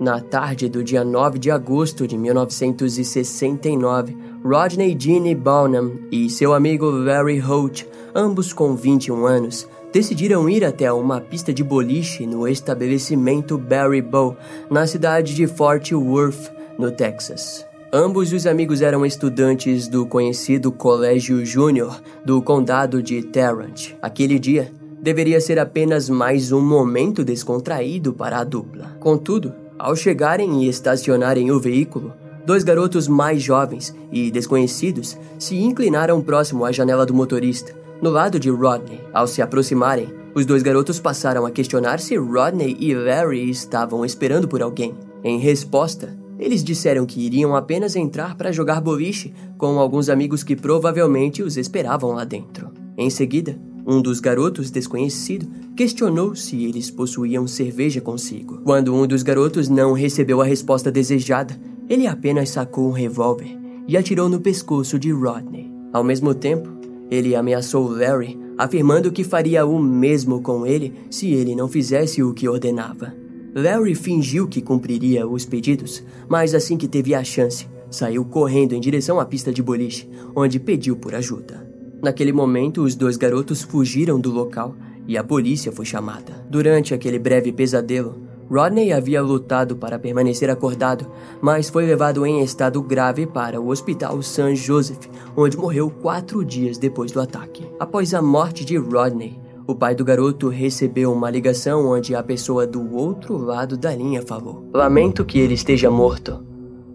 Na tarde do dia 9 de agosto de 1969, Rodney Gene Bonham e seu amigo Larry Holt, ambos com 21 anos, decidiram ir até uma pista de boliche no estabelecimento Barry Bow, na cidade de Fort Worth, no Texas. Ambos os amigos eram estudantes do conhecido Colégio Júnior do condado de Tarrant. Aquele dia deveria ser apenas mais um momento descontraído para a dupla. Contudo, ao chegarem e estacionarem o veículo, dois garotos mais jovens e desconhecidos se inclinaram próximo à janela do motorista, no lado de Rodney. Ao se aproximarem, os dois garotos passaram a questionar se Rodney e Larry estavam esperando por alguém. Em resposta, eles disseram que iriam apenas entrar para jogar boliche com alguns amigos que provavelmente os esperavam lá dentro. Em seguida, um dos garotos desconhecido questionou se eles possuíam cerveja consigo. Quando um dos garotos não recebeu a resposta desejada, ele apenas sacou um revólver e atirou no pescoço de Rodney. Ao mesmo tempo, ele ameaçou Larry, afirmando que faria o mesmo com ele se ele não fizesse o que ordenava. Larry fingiu que cumpriria os pedidos, mas assim que teve a chance, saiu correndo em direção à pista de boliche, onde pediu por ajuda. Naquele momento, os dois garotos fugiram do local e a polícia foi chamada. Durante aquele breve pesadelo, Rodney havia lutado para permanecer acordado, mas foi levado em estado grave para o Hospital St. Joseph, onde morreu quatro dias depois do ataque. Após a morte de Rodney, o pai do garoto recebeu uma ligação onde a pessoa do outro lado da linha falou: Lamento que ele esteja morto,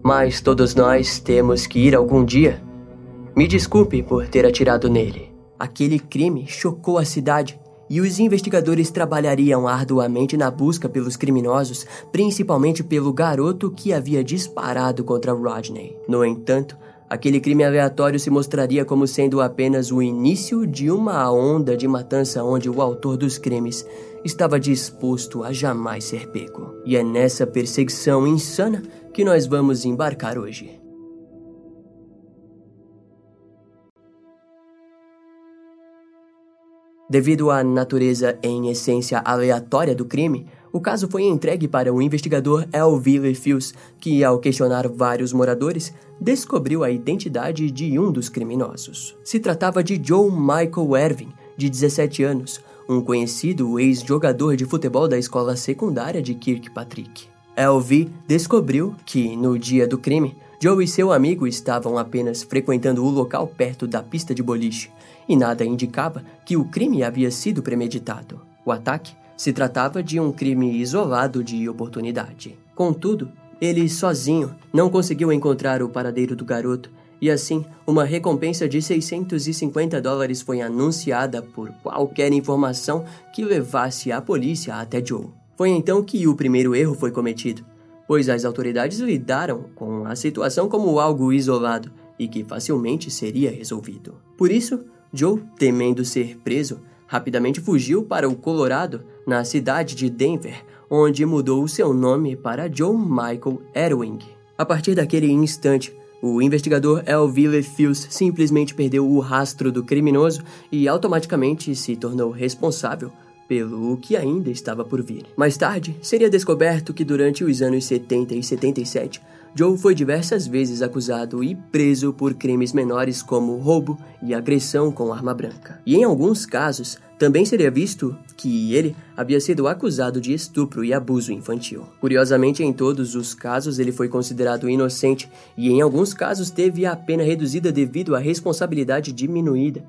mas todos nós temos que ir algum dia. Me desculpe por ter atirado nele. Aquele crime chocou a cidade e os investigadores trabalhariam arduamente na busca pelos criminosos, principalmente pelo garoto que havia disparado contra Rodney. No entanto, Aquele crime aleatório se mostraria como sendo apenas o início de uma onda de matança onde o autor dos crimes estava disposto a jamais ser pego. E é nessa perseguição insana que nós vamos embarcar hoje. Devido à natureza em essência aleatória do crime, o caso foi entregue para o investigador Elville Fields, que, ao questionar vários moradores, descobriu a identidade de um dos criminosos. Se tratava de Joe Michael Ervin, de 17 anos, um conhecido ex-jogador de futebol da escola secundária de Kirkpatrick. Elvie descobriu que, no dia do crime, Joe e seu amigo estavam apenas frequentando o local perto da pista de boliche, e nada indicava que o crime havia sido premeditado. O ataque se tratava de um crime isolado de oportunidade. Contudo, ele sozinho não conseguiu encontrar o paradeiro do garoto e assim uma recompensa de 650 dólares foi anunciada por qualquer informação que levasse a polícia até Joe. Foi então que o primeiro erro foi cometido pois as autoridades lidaram com a situação como algo isolado e que facilmente seria resolvido. Por isso, Joe, temendo ser preso, rapidamente fugiu para o Colorado, na cidade de Denver, onde mudou seu nome para John Michael Erwing. A partir daquele instante, o investigador Elville Fields simplesmente perdeu o rastro do criminoso e automaticamente se tornou responsável pelo que ainda estava por vir. Mais tarde, seria descoberto que durante os anos 70 e 77, Joe foi diversas vezes acusado e preso por crimes menores como roubo e agressão com arma branca. E em alguns casos, também seria visto que ele havia sido acusado de estupro e abuso infantil. Curiosamente, em todos os casos, ele foi considerado inocente e, em alguns casos, teve a pena reduzida devido à responsabilidade diminuída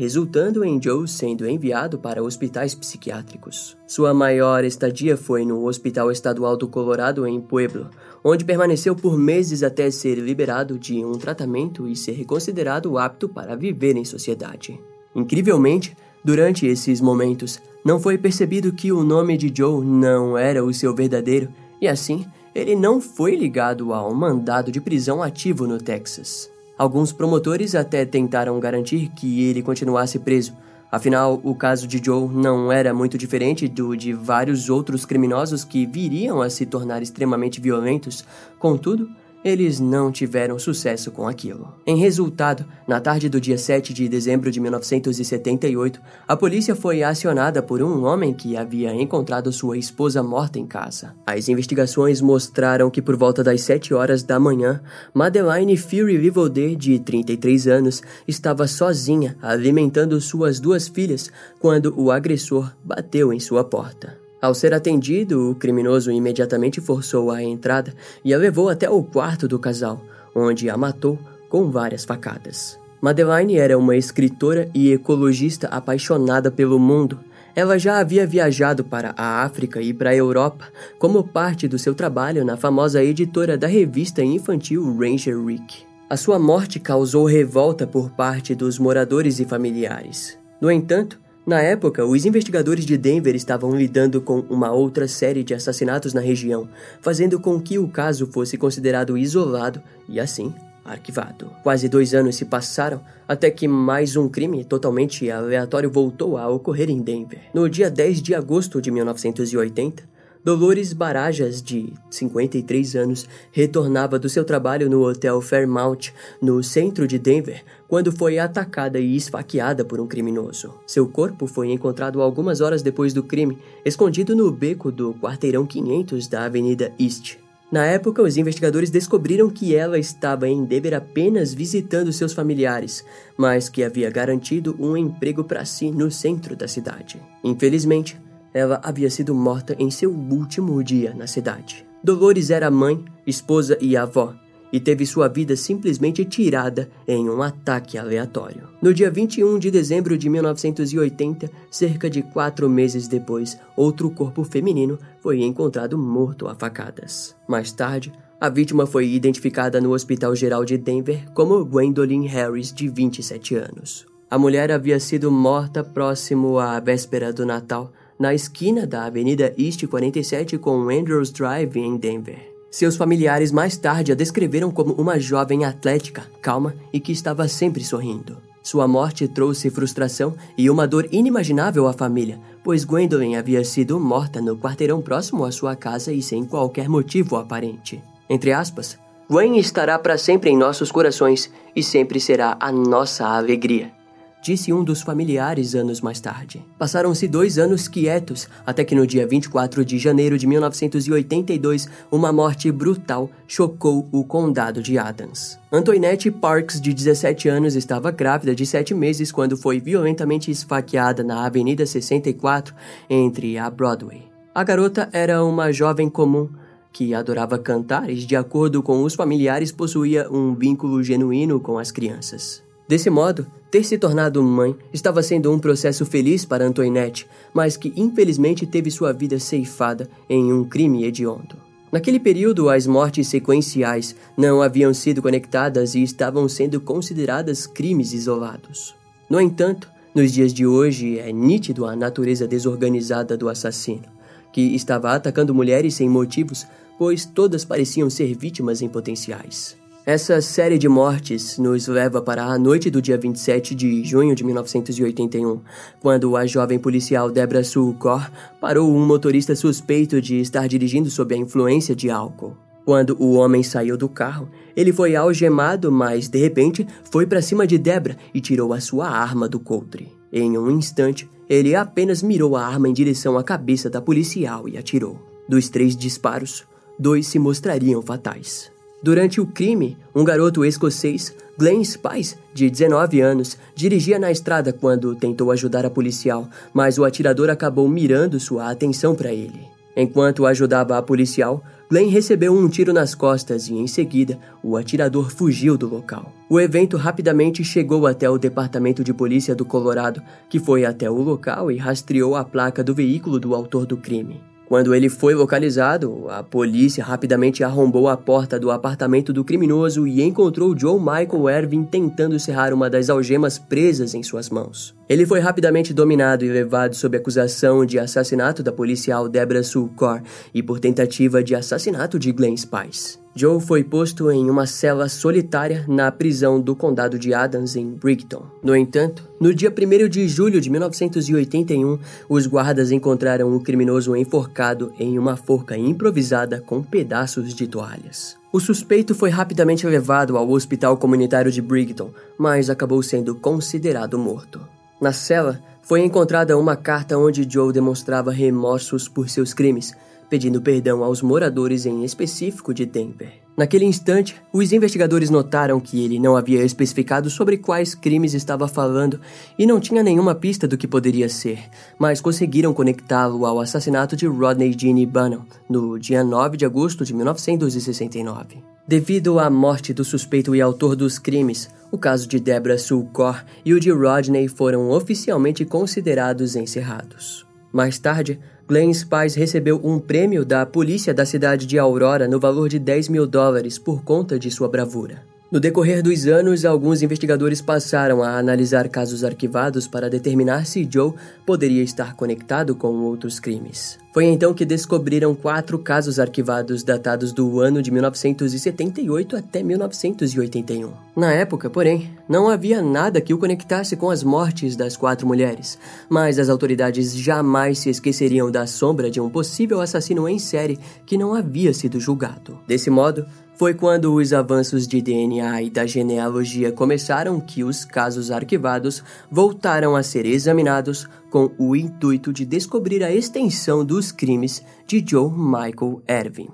resultando em Joe sendo enviado para hospitais psiquiátricos. Sua maior estadia foi no Hospital Estadual do Colorado em Pueblo, onde permaneceu por meses até ser liberado de um tratamento e ser considerado apto para viver em sociedade. Incrivelmente, durante esses momentos, não foi percebido que o nome de Joe não era o seu verdadeiro e assim ele não foi ligado a um mandado de prisão ativo no Texas. Alguns promotores até tentaram garantir que ele continuasse preso. Afinal, o caso de Joe não era muito diferente do de vários outros criminosos que viriam a se tornar extremamente violentos. Contudo, eles não tiveram sucesso com aquilo. Em resultado, na tarde do dia 7 de dezembro de 1978, a polícia foi acionada por um homem que havia encontrado sua esposa morta em casa. As investigações mostraram que por volta das 7 horas da manhã, Madeline Fury Vivalde, de 33 anos, estava sozinha alimentando suas duas filhas quando o agressor bateu em sua porta. Ao ser atendido, o criminoso imediatamente forçou a entrada e a levou até o quarto do casal, onde a matou com várias facadas. Madeline era uma escritora e ecologista apaixonada pelo mundo. Ela já havia viajado para a África e para a Europa como parte do seu trabalho na famosa editora da revista infantil Ranger Rick. A sua morte causou revolta por parte dos moradores e familiares. No entanto, na época, os investigadores de Denver estavam lidando com uma outra série de assassinatos na região, fazendo com que o caso fosse considerado isolado e, assim, arquivado. Quase dois anos se passaram até que mais um crime totalmente aleatório voltou a ocorrer em Denver. No dia 10 de agosto de 1980, Dolores Barajas, de 53 anos, retornava do seu trabalho no Hotel Fairmount, no centro de Denver, quando foi atacada e esfaqueada por um criminoso. Seu corpo foi encontrado algumas horas depois do crime, escondido no beco do quarteirão 500 da Avenida East. Na época, os investigadores descobriram que ela estava em Denver apenas visitando seus familiares, mas que havia garantido um emprego para si no centro da cidade. Infelizmente, ela havia sido morta em seu último dia na cidade. Dolores era mãe, esposa e avó, e teve sua vida simplesmente tirada em um ataque aleatório. No dia 21 de dezembro de 1980, cerca de quatro meses depois, outro corpo feminino foi encontrado morto a facadas. Mais tarde, a vítima foi identificada no Hospital Geral de Denver como Gwendolyn Harris, de 27 anos. A mulher havia sido morta próximo à véspera do Natal, na esquina da Avenida East 47 com Andrews Drive em Denver. Seus familiares mais tarde a descreveram como uma jovem atlética, calma e que estava sempre sorrindo. Sua morte trouxe frustração e uma dor inimaginável à família, pois Gwendolyn havia sido morta no quarteirão próximo à sua casa e sem qualquer motivo aparente. Entre aspas, Gwen estará para sempre em nossos corações e sempre será a nossa alegria disse um dos familiares anos mais tarde. Passaram-se dois anos quietos, até que no dia 24 de janeiro de 1982, uma morte brutal chocou o condado de Adams. Antoinette Parks, de 17 anos, estava grávida de 7 meses quando foi violentamente esfaqueada na Avenida 64, entre a Broadway. A garota era uma jovem comum, que adorava cantar e, de acordo com os familiares, possuía um vínculo genuíno com as crianças. Desse modo, ter se tornado mãe estava sendo um processo feliz para Antoinette, mas que infelizmente teve sua vida ceifada em um crime hediondo. Naquele período, as mortes sequenciais não haviam sido conectadas e estavam sendo consideradas crimes isolados. No entanto, nos dias de hoje é nítido a natureza desorganizada do assassino, que estava atacando mulheres sem motivos, pois todas pareciam ser vítimas em potenciais. Essa série de mortes nos leva para a noite do dia 27 de junho de 1981, quando a jovem policial Debra Sulcor parou um motorista suspeito de estar dirigindo sob a influência de álcool. Quando o homem saiu do carro, ele foi algemado, mas de repente foi para cima de Debra e tirou a sua arma do coldre. Em um instante, ele apenas mirou a arma em direção à cabeça da policial e atirou. Dos três disparos, dois se mostrariam fatais. Durante o crime, um garoto escocês, Glenn Spice, de 19 anos, dirigia na estrada quando tentou ajudar a policial, mas o atirador acabou mirando sua atenção para ele. Enquanto ajudava a policial, Glenn recebeu um tiro nas costas e, em seguida, o atirador fugiu do local. O evento rapidamente chegou até o Departamento de Polícia do Colorado, que foi até o local e rastreou a placa do veículo do autor do crime. Quando ele foi localizado, a polícia rapidamente arrombou a porta do apartamento do criminoso e encontrou Joe Michael Ervin tentando serrar uma das algemas presas em suas mãos. Ele foi rapidamente dominado e levado sob acusação de assassinato da policial Deborah Sulcor e por tentativa de assassinato de Glenn Spice. Joe foi posto em uma cela solitária na prisão do condado de Adams, em Brighton. No entanto, no dia 1 de julho de 1981, os guardas encontraram o criminoso enforcado em uma forca improvisada com pedaços de toalhas. O suspeito foi rapidamente levado ao hospital comunitário de Brighton, mas acabou sendo considerado morto. Na cela, foi encontrada uma carta onde Joe demonstrava remorsos por seus crimes, pedindo perdão aos moradores em específico de Denver. Naquele instante, os investigadores notaram que ele não havia especificado sobre quais crimes estava falando e não tinha nenhuma pista do que poderia ser, mas conseguiram conectá-lo ao assassinato de Rodney Jeannie Bannon no dia 9 de agosto de 1969. Devido à morte do suspeito e autor dos crimes, o caso de Deborah Sulcor e o de Rodney foram oficialmente considerados encerrados. Mais tarde, Glenn Spies recebeu um prêmio da polícia da cidade de Aurora no valor de 10 mil dólares por conta de sua bravura. No decorrer dos anos, alguns investigadores passaram a analisar casos arquivados para determinar se Joe poderia estar conectado com outros crimes. Foi então que descobriram quatro casos arquivados datados do ano de 1978 até 1981. Na época, porém, não havia nada que o conectasse com as mortes das quatro mulheres, mas as autoridades jamais se esqueceriam da sombra de um possível assassino em série que não havia sido julgado. Desse modo, foi quando os avanços de DNA e da genealogia começaram que os casos arquivados voltaram a ser examinados com o intuito de descobrir a extensão dos crimes de Joe Michael Ervin.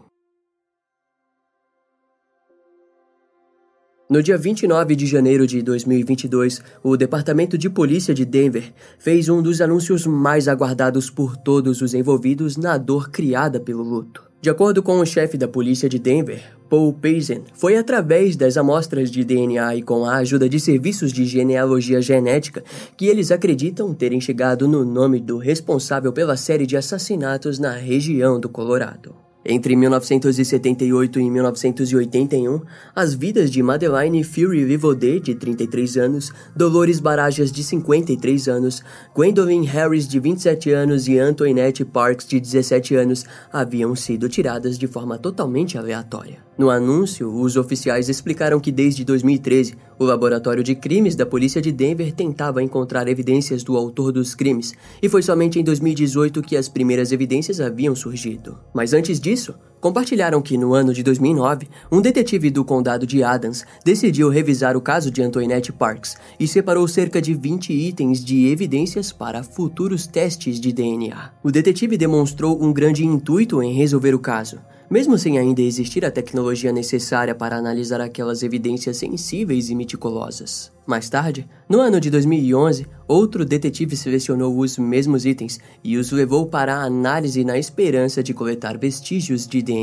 No dia 29 de janeiro de 2022, o Departamento de Polícia de Denver fez um dos anúncios mais aguardados por todos os envolvidos na dor criada pelo luto. De acordo com o chefe da polícia de Denver, Paul Payson, foi através das amostras de DNA e com a ajuda de serviços de genealogia genética que eles acreditam terem chegado no nome do responsável pela série de assassinatos na região do Colorado. Entre 1978 e 1981, as vidas de Madeline Fury Vivodé, de 33 anos, Dolores Barajas, de 53 anos, Gwendolyn Harris, de 27 anos e Antoinette Parks, de 17 anos, haviam sido tiradas de forma totalmente aleatória. No anúncio, os oficiais explicaram que desde 2013, o Laboratório de Crimes da Polícia de Denver tentava encontrar evidências do autor dos crimes, e foi somente em 2018 que as primeiras evidências haviam surgido. Mas antes disso, isso? Compartilharam que no ano de 2009, um detetive do condado de Adams decidiu revisar o caso de Antoinette Parks e separou cerca de 20 itens de evidências para futuros testes de DNA. O detetive demonstrou um grande intuito em resolver o caso mesmo sem ainda existir a tecnologia necessária para analisar aquelas evidências sensíveis e meticulosas. Mais tarde, no ano de 2011, outro detetive selecionou os mesmos itens e os levou para a análise na esperança de coletar vestígios de DNA.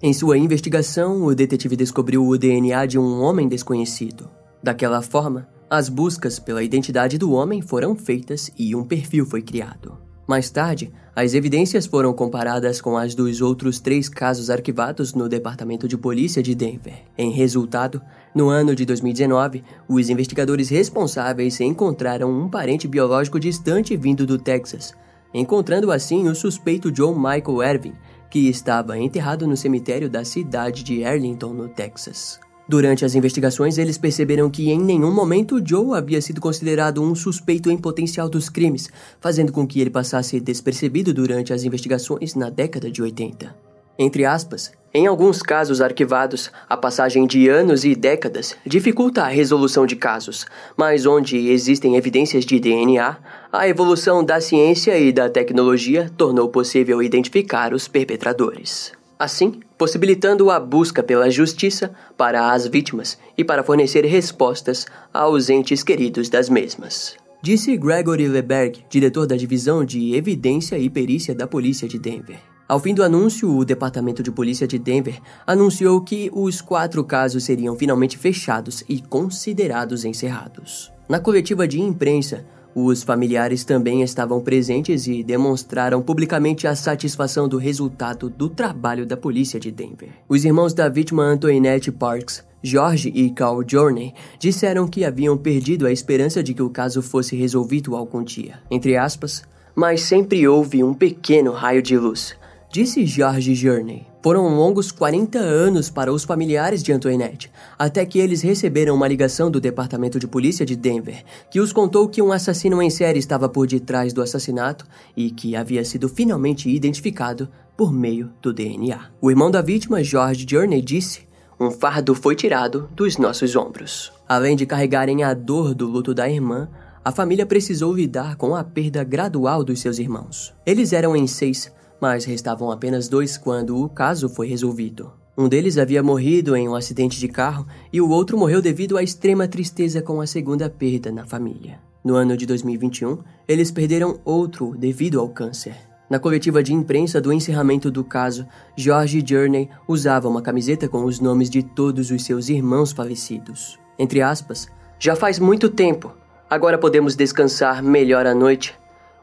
Em sua investigação, o detetive descobriu o DNA de um homem desconhecido. Daquela forma, as buscas pela identidade do homem foram feitas e um perfil foi criado. Mais tarde, as evidências foram comparadas com as dos outros três casos arquivados no Departamento de Polícia de Denver. Em resultado, no ano de 2019, os investigadores responsáveis encontraram um parente biológico distante vindo do Texas, encontrando assim o suspeito John Michael Ervin, que estava enterrado no cemitério da cidade de Arlington, no Texas. Durante as investigações, eles perceberam que em nenhum momento Joe havia sido considerado um suspeito em potencial dos crimes, fazendo com que ele passasse despercebido durante as investigações na década de 80. Entre aspas, em alguns casos arquivados, a passagem de anos e décadas dificulta a resolução de casos, mas onde existem evidências de DNA, a evolução da ciência e da tecnologia tornou possível identificar os perpetradores assim possibilitando a busca pela justiça para as vítimas e para fornecer respostas aos entes queridos das mesmas. Disse Gregory Leberg, diretor da divisão de evidência e perícia da polícia de Denver. Ao fim do anúncio, o Departamento de Polícia de Denver anunciou que os quatro casos seriam finalmente fechados e considerados encerrados. Na coletiva de imprensa, os familiares também estavam presentes e demonstraram publicamente a satisfação do resultado do trabalho da polícia de Denver. Os irmãos da vítima Antoinette Parks, George e Carl Journey, disseram que haviam perdido a esperança de que o caso fosse resolvido algum dia. Entre aspas, mas sempre houve um pequeno raio de luz, disse George Journey. Foram longos 40 anos para os familiares de Antoinette, até que eles receberam uma ligação do Departamento de Polícia de Denver, que os contou que um assassino em série estava por detrás do assassinato e que havia sido finalmente identificado por meio do DNA. O irmão da vítima, George Journey, disse: um fardo foi tirado dos nossos ombros. Além de carregarem a dor do luto da irmã, a família precisou lidar com a perda gradual dos seus irmãos. Eles eram em seis, mas restavam apenas dois quando o caso foi resolvido. Um deles havia morrido em um acidente de carro e o outro morreu devido à extrema tristeza com a segunda perda na família. No ano de 2021, eles perderam outro devido ao câncer. Na coletiva de imprensa do encerramento do caso, George Journey usava uma camiseta com os nomes de todos os seus irmãos falecidos. Entre aspas, já faz muito tempo, agora podemos descansar melhor à noite.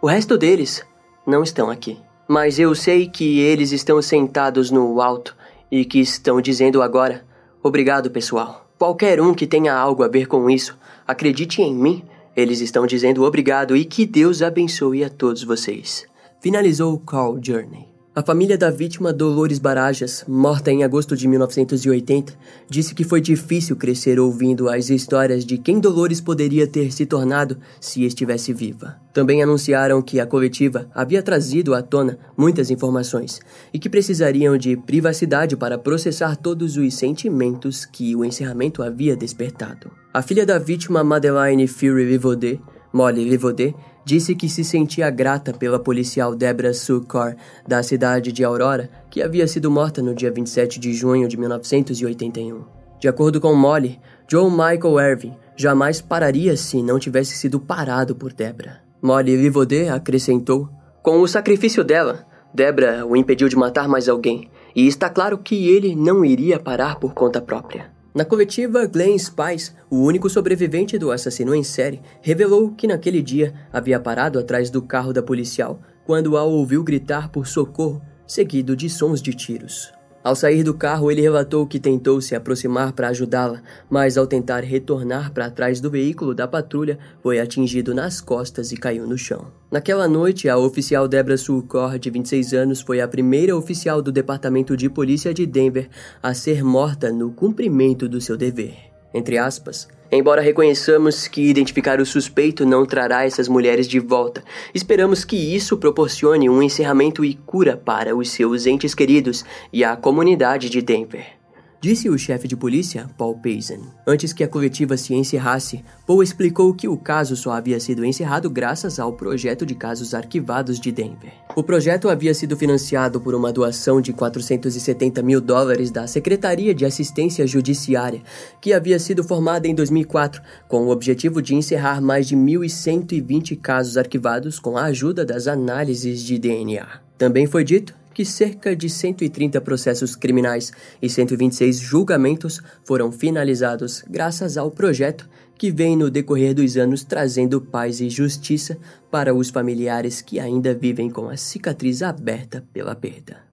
O resto deles não estão aqui. Mas eu sei que eles estão sentados no alto e que estão dizendo agora: Obrigado, pessoal. Qualquer um que tenha algo a ver com isso, acredite em mim, eles estão dizendo obrigado e que Deus abençoe a todos vocês. Finalizou o Call Journey. A família da vítima Dolores Barajas, morta em agosto de 1980, disse que foi difícil crescer ouvindo as histórias de quem Dolores poderia ter se tornado se estivesse viva. Também anunciaram que a coletiva havia trazido à tona muitas informações e que precisariam de privacidade para processar todos os sentimentos que o encerramento havia despertado. A filha da vítima, Madeleine Fury Livaudet, Molly Livaudet, disse que se sentia grata pela policial Debra Sucor, da cidade de Aurora, que havia sido morta no dia 27 de junho de 1981. De acordo com Molly, Joe Michael Irving jamais pararia se não tivesse sido parado por Debra. Molly Livaudet acrescentou: Com o sacrifício dela, Debra o impediu de matar mais alguém, e está claro que ele não iria parar por conta própria. Na coletiva, Glenn Spice, o único sobrevivente do assassino em série, revelou que naquele dia havia parado atrás do carro da policial quando a ouviu gritar por socorro, seguido de sons de tiros. Ao sair do carro, ele relatou que tentou se aproximar para ajudá-la, mas ao tentar retornar para trás do veículo da patrulha, foi atingido nas costas e caiu no chão. Naquela noite, a oficial Debra Sulcor, de 26 anos, foi a primeira oficial do Departamento de Polícia de Denver a ser morta no cumprimento do seu dever. Entre aspas, Embora reconheçamos que identificar o suspeito não trará essas mulheres de volta, esperamos que isso proporcione um encerramento e cura para os seus entes queridos e a comunidade de Denver disse o chefe de polícia, Paul Payson. Antes que a coletiva se encerrasse, Paul explicou que o caso só havia sido encerrado graças ao projeto de casos arquivados de Denver. O projeto havia sido financiado por uma doação de 470 mil dólares da Secretaria de Assistência Judiciária, que havia sido formada em 2004, com o objetivo de encerrar mais de 1.120 casos arquivados com a ajuda das análises de DNA. Também foi dito que cerca de 130 processos criminais e 126 julgamentos foram finalizados graças ao projeto que vem no decorrer dos anos trazendo paz e justiça para os familiares que ainda vivem com a cicatriz aberta pela perda.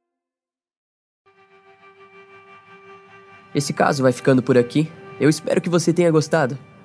Esse caso vai ficando por aqui. Eu espero que você tenha gostado.